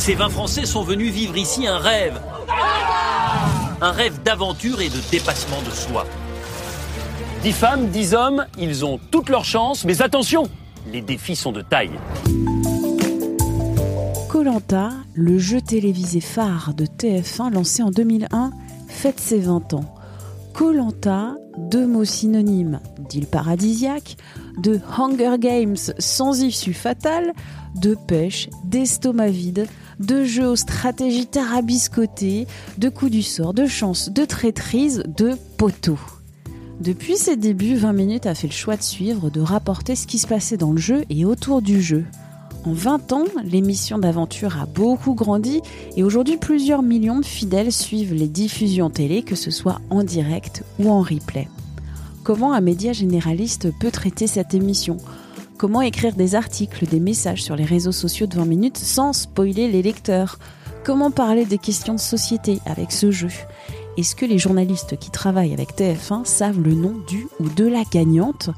Ces 20 Français sont venus vivre ici un rêve. Un rêve d'aventure et de dépassement de soi. 10 femmes, 10 hommes, ils ont toutes leurs chances, mais attention, les défis sont de taille. Colanta, le jeu télévisé phare de TF1 lancé en 2001, fête ses 20 ans. Colanta, deux mots synonymes d'île paradisiaque, de Hunger Games sans issue fatale, de pêche, d'estomac vide, de jeux aux stratégies tarabiscotées, de coups du sort, de chance, de traîtrise, de poteau. Depuis ses débuts, 20 minutes a fait le choix de suivre, de rapporter ce qui se passait dans le jeu et autour du jeu. En 20 ans, l'émission d'aventure a beaucoup grandi et aujourd'hui plusieurs millions de fidèles suivent les diffusions télé, que ce soit en direct ou en replay. Comment un média généraliste peut traiter cette émission? Comment écrire des articles, des messages sur les réseaux sociaux de 20 minutes sans spoiler les lecteurs Comment parler des questions de société avec ce jeu Est-ce que les journalistes qui travaillent avec TF1 savent le nom du ou de la gagnante?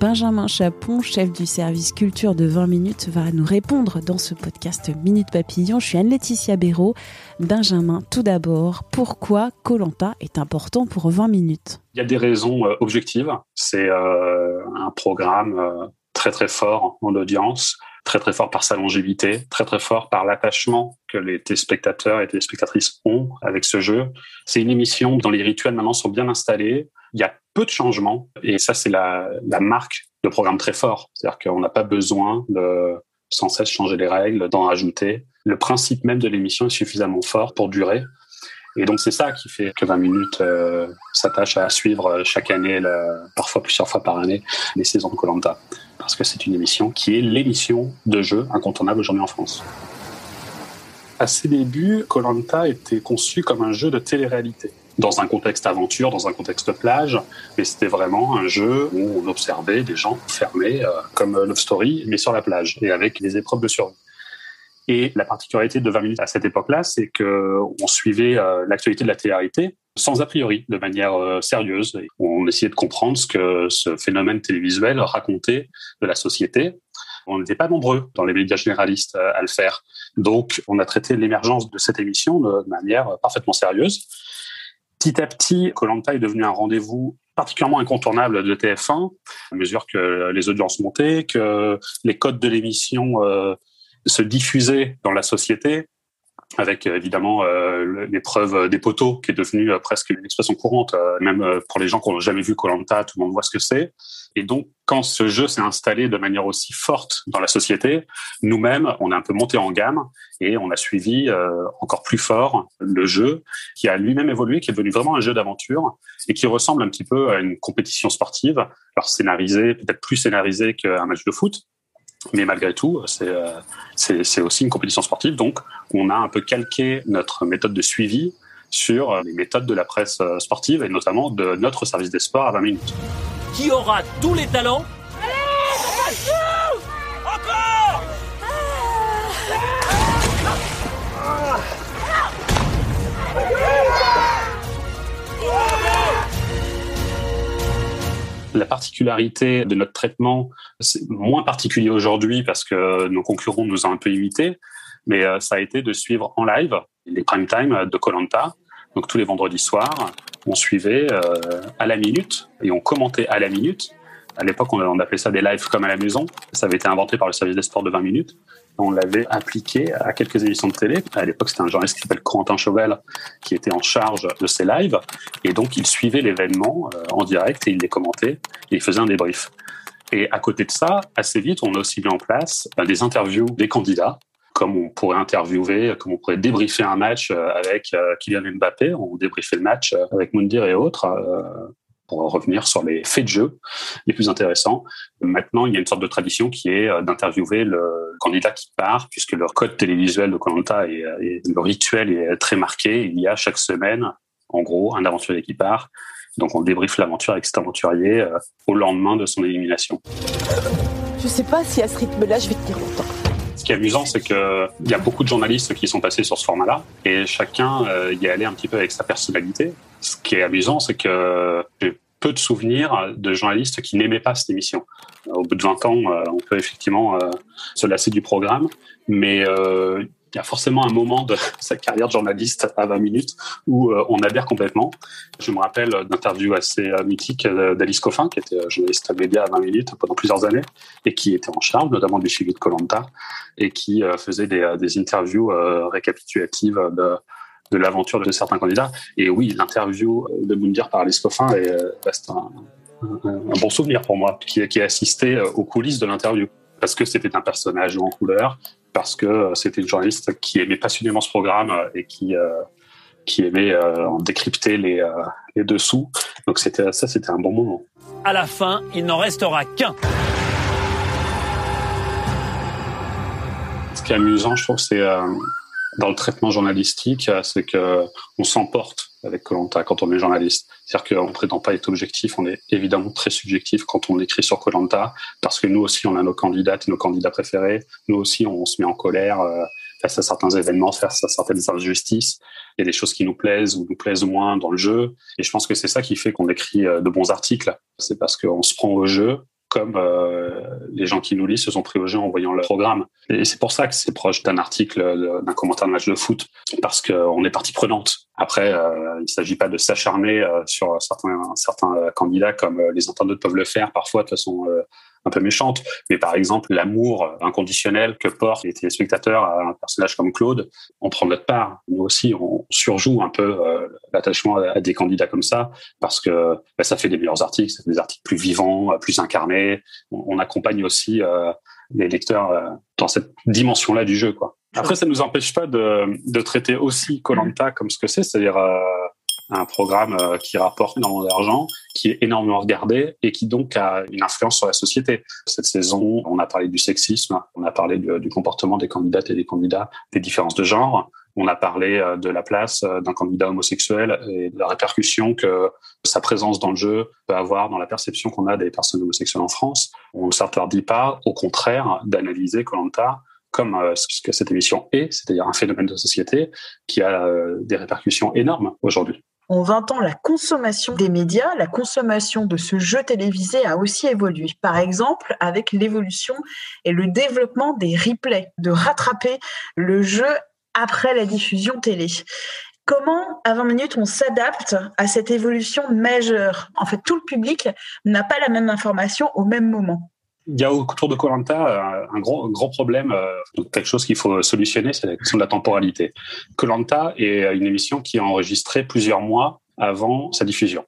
Benjamin Chapon, chef du service culture de 20 minutes, va nous répondre dans ce podcast Minute Papillon. Je suis Anne-Laetitia Béraud. Benjamin, tout d'abord, pourquoi Colanta est important pour 20 minutes? Il y a des raisons euh, objectives. C'est euh, un programme euh, très très fort en audience, très très fort par sa longévité, très très fort par l'attachement que les téléspectateurs et téléspectatrices ont avec ce jeu. C'est une émission dont les rituels maintenant sont bien installés. Il y a peu de changements et ça c'est la, marque de programme très fort. C'est-à-dire qu'on n'a pas besoin de sans cesse changer les règles, d'en rajouter. Le principe même de l'émission est suffisamment fort pour durer. Et donc c'est ça qui fait que 20 minutes euh, s'attache à suivre chaque année, parfois plusieurs fois par année, les saisons de Colanta, parce que c'est une émission qui est l'émission de jeu incontournable aujourd'hui en France. À ses débuts, Colanta était conçu comme un jeu de télé-réalité dans un contexte aventure, dans un contexte plage, mais c'était vraiment un jeu où on observait des gens fermés euh, comme Love Story, mais sur la plage et avec des épreuves de survie. Et la particularité de 20 minutes à cette époque-là, c'est que on suivait euh, l'actualité de la télé sans a priori, de manière euh, sérieuse. On essayait de comprendre ce que ce phénomène télévisuel racontait de la société. On n'était pas nombreux dans les médias généralistes à le faire. Donc, on a traité l'émergence de cette émission de manière parfaitement sérieuse. Petit à petit, Colanta est devenu un rendez-vous particulièrement incontournable de TF1, à mesure que les audiences montaient, que les codes de l'émission euh, se diffusaient dans la société, avec évidemment euh, l'épreuve des poteaux qui est devenue euh, presque une expression courante, euh, même euh, pour les gens qui n'ont jamais vu Colanta, tout le monde voit ce que c'est. Et donc, quand ce jeu s'est installé de manière aussi forte dans la société, nous-mêmes, on a un peu monté en gamme et on a suivi euh, encore plus fort le jeu qui a lui-même évolué, qui est devenu vraiment un jeu d'aventure et qui ressemble un petit peu à une compétition sportive, alors scénarisée, peut-être plus scénarisée qu'un match de foot, mais malgré tout, c'est aussi une compétition sportive. Donc, on a un peu calqué notre méthode de suivi sur les méthodes de la presse sportive et notamment de notre service des sports à 20 minutes. Qui aura tous les talents La particularité de notre traitement, c'est moins particulier aujourd'hui parce que nos concurrents nous ont un peu imités, mais euh, ça a été de suivre en live les prime time de Colanta. Donc tous les vendredis soirs, on suivait euh, à la minute et on commentait à la minute. À l'époque, on appelait ça des lives comme à la maison. Ça avait été inventé par le service des sports de 20 minutes. On l'avait appliqué à quelques émissions de télé. À l'époque, c'était un journaliste qui s'appelle Corentin Chauvel qui était en charge de ces lives. Et donc, il suivait l'événement euh, en direct et il les commentait et il faisait un débrief. Et à côté de ça, assez vite, on a aussi mis en place euh, des interviews des candidats comme on pourrait interviewer, comme on pourrait débriefer un match euh, avec Kylian Mbappé, on débriefait le match avec Moundir et autres. Pour revenir sur les faits de jeu les plus intéressants. Maintenant, il y a une sorte de tradition qui est euh, d'interviewer le candidat qui part, puisque le code télévisuel de Colanta et, et le rituel est très marqué. Il y a chaque semaine, en gros, un aventurier qui part. Donc on débriefe l'aventure avec cet aventurier euh, au lendemain de son élimination. Je sais pas si à ce rythme-là, je vais tenir longtemps. Ce qui est amusant, c'est qu'il y a beaucoup de journalistes qui sont passés sur ce format-là et chacun euh, y est allé un petit peu avec sa personnalité. Ce qui est amusant, c'est que peu de souvenirs de journalistes qui n'aimaient pas cette émission. Au bout de 20 ans, euh, on peut effectivement se lasser du programme, mais il y a forcément un moment de sa carrière de journaliste à 20 minutes où euh, on adhère complètement. Je me rappelle d'interviews assez euh, mythiques euh, d'Alice Coffin, qui était journaliste à média à 20 minutes pendant plusieurs années et qui était en charge notamment du suivi de Colanta et qui faisait des interviews récapitulatives de, de l'aventure de certains candidats. Et oui, l'interview de Moundir par Alice Coffin est, reste un, un, bon souvenir pour moi, qui, qui a assisté aux coulisses de l'interview parce que c'était un personnage en couleur, parce que euh, c'était une journaliste qui aimait passionnément ce programme euh, et qui euh, qui aimait en décrypter les, les dessous. Donc c'était ça, c'était un bon moment. À la fin, il n'en restera qu'un. Ce qui est amusant, je trouve, c'est dans le traitement journalistique, c'est que on s'emporte avec Colanta quand on est journaliste. C'est-à-dire qu'on ne prétend pas être objectif, on est évidemment très subjectif quand on écrit sur Colanta, parce que nous aussi on a nos candidates et nos candidats préférés. Nous aussi on se met en colère euh, face à certains événements, face à certaines injustices. Il y a des choses qui nous plaisent ou nous plaisent moins dans le jeu. Et je pense que c'est ça qui fait qu'on écrit euh, de bons articles. C'est parce qu'on se prend au jeu, comme euh, les gens qui nous lisent se sont pris en voyant le programme. Et c'est pour ça que c'est proche d'un article, d'un commentaire de match de foot, parce qu'on est partie prenante. Après, euh, il ne s'agit pas de s'acharner euh, sur certains, certains candidats comme les internautes peuvent le faire parfois de façon un peu méchante. Mais par exemple, l'amour inconditionnel que portent les téléspectateurs à un personnage comme Claude, on prend notre part. Nous aussi, on surjoue un peu euh, l'attachement à, des candidats comme ça parce que bah, ça fait des meilleurs articles, ça fait des articles plus vivants, plus incarnés. On, accompagne aussi euh, les lecteurs euh, dans cette dimension-là du jeu. Après, ça ne nous empêche pas de, de traiter aussi Colanta comme ce que c'est, c'est-à-dire un programme euh, qui rapporte énormément d'argent, qui est énormément regardé et qui donc a une influence sur la société. Cette saison, on a parlé du sexisme, on a parlé du, comportement des candidates et des candidats, des différences de genre, on a parlé euh, de la place euh, d'un candidat homosexuel et de la répercussion que sa présence dans le jeu peut avoir dans la perception qu'on a des personnes homosexuelles en France. On ne s'interdit pas, au contraire, d'analyser Colanta comme ce que cette émission est, c'est-à-dire un phénomène de société qui a des répercussions énormes aujourd'hui. En 20 ans, la consommation des médias, la consommation de ce jeu télévisé a aussi évolué. Par exemple, avec l'évolution et le développement des replays, de rattraper le jeu après la diffusion télé. Comment, à 20 minutes, on s'adapte à cette évolution majeure? En fait, tout le public n'a pas la même information au même moment il y a autour de Colanta euh, un gros, gros problème, euh, quelque chose qu'il faut solutionner, c'est la question de la temporalité. Colanta est une émission qui est enregistrée plusieurs mois avant sa diffusion.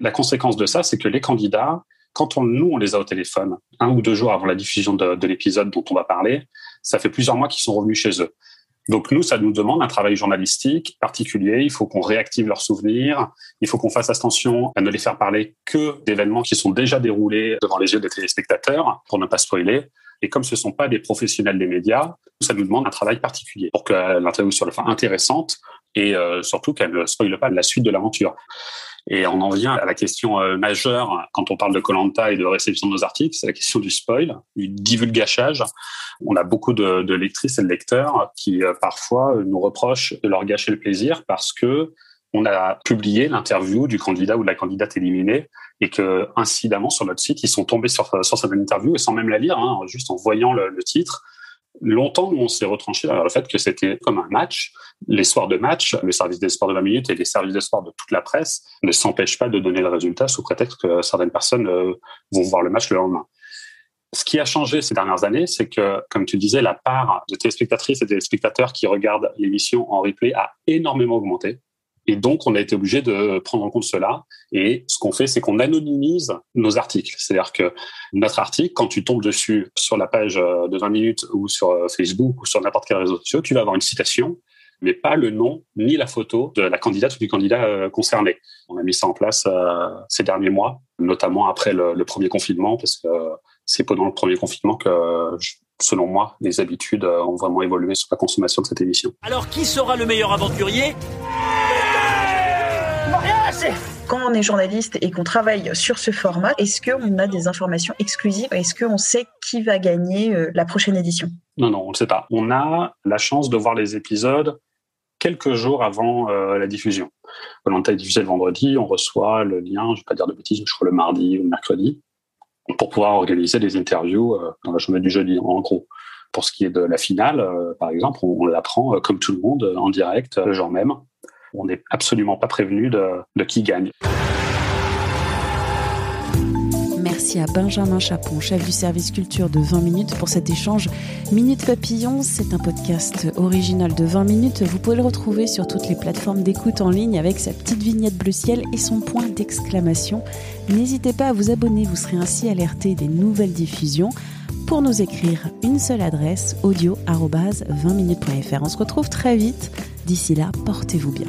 La conséquence de ça, c'est que les candidats, quand on, nous, on les a au téléphone, un ou deux jours avant la diffusion de, de l'épisode dont on va parler, ça fait plusieurs mois qu'ils sont revenus chez eux. Donc nous, ça nous demande un travail journalistique particulier. Il faut qu'on réactive leurs souvenirs. Il faut qu'on fasse attention à ne les faire parler que d'événements qui sont déjà déroulés devant les yeux des téléspectateurs pour ne pas spoiler. Et comme ce ne sont pas des professionnels des médias, ça nous demande un travail particulier pour que l'interview soit intéressante et euh, surtout qu'elle ne spoile pas la suite de l'aventure. Et on en vient à la question euh, majeure quand on parle de Colanta et de réception de nos articles, c'est la question du spoil, du divulgachage. On a beaucoup de, lectrices et de lecteurs qui euh, parfois nous reprochent de leur gâcher le plaisir parce que on a publié l'interview du candidat ou de la candidate éliminée et que incidemment sur notre site ils sont tombés sur, sur cette interview et sans même la lire, hein, juste en voyant le titre, longtemps, on s'est retranché dans le fait que c'était comme un match. Les soirs de match, le service des sports de 20 minutes et les services des sports de toute la presse ne s'empêchent pas de donner le résultat sous prétexte que certaines personnes euh, vont voir le match le lendemain. Ce qui a changé ces dernières années, c'est que, comme tu disais, la part de téléspectatrices et téléspectateurs qui regardent l'émission en replay a énormément augmenté. Et donc, on a été obligé de prendre en compte cela. Et ce qu'on fait, c'est qu'on anonymise nos articles. C'est-à-dire que notre article, quand tu tombes dessus sur la page euh, de 20 minutes ou sur euh, Facebook ou sur n'importe quel réseau social, tu vas avoir une citation mais pas le nom ni la photo de la candidate ou du candidat euh, concerné. On a mis ça en place ces derniers mois, notamment après le, premier confinement, parce que c'est pendant le premier confinement que, selon moi, les habitudes ont vraiment évolué sur la consommation de cette émission. Alors, qui sera le meilleur aventurier? Quand on est journaliste et qu'on travaille sur ce format, est-ce qu'on a des informations exclusives? Est-ce qu'on sait qui va gagner euh, la prochaine édition? Non, non, on ne sait pas. On a la chance de voir les épisodes quelques jours avant euh, la diffusion. Volonté est diffusé le vendredi, on reçoit le lien, je ne vais pas dire de bêtises, je crois le mardi ou le mercredi, pour pouvoir organiser des interviews euh, dans la journée du jeudi, en gros. Pour ce qui est de la finale, par exemple, on, on l'apprend comme tout le monde en direct le jour même on n'est absolument pas prévenu de, qui gagne. Merci à Benjamin Chapon, chef du service culture de 20 minutes pour cet échange. Minute Papillon, c'est un podcast original de 20 minutes. Vous pouvez le retrouver sur toutes les plateformes d'écoute en ligne avec sa petite vignette bleu ciel et son point d'exclamation. N'hésitez pas à vous abonner, vous serez ainsi alerté des nouvelles diffusions. Pour nous écrire, une seule adresse audio 20minutes.fr. On se retrouve très vite. D'ici là, portez-vous bien.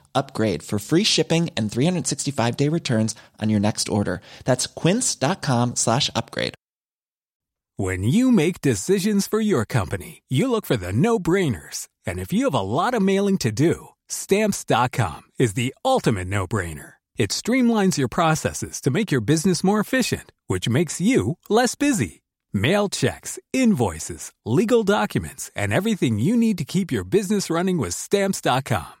upgrade for free shipping and 365 day returns on your next order. That's quince.com slash upgrade. When you make decisions for your company, you look for the no brainers. And if you have a lot of mailing to do, stamps.com is the ultimate no brainer. It streamlines your processes to make your business more efficient, which makes you less busy. Mail checks, invoices, legal documents, and everything you need to keep your business running with Stamps.com.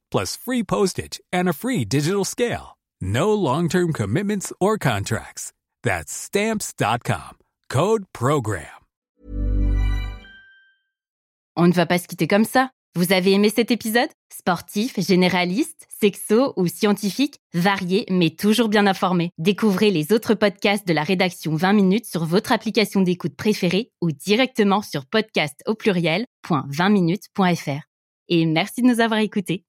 plus free postage and a free digital scale. No long-term commitments or contracts. That's stamps.com. Code program. On ne va pas se quitter comme ça. Vous avez aimé cet épisode? Sportif, généraliste, sexo ou scientifique, varié mais toujours bien informé. Découvrez les autres podcasts de la rédaction 20 minutes sur votre application d'écoute préférée ou directement sur podcast au pluriel.20minutes.fr. Et merci de nous avoir écoutés.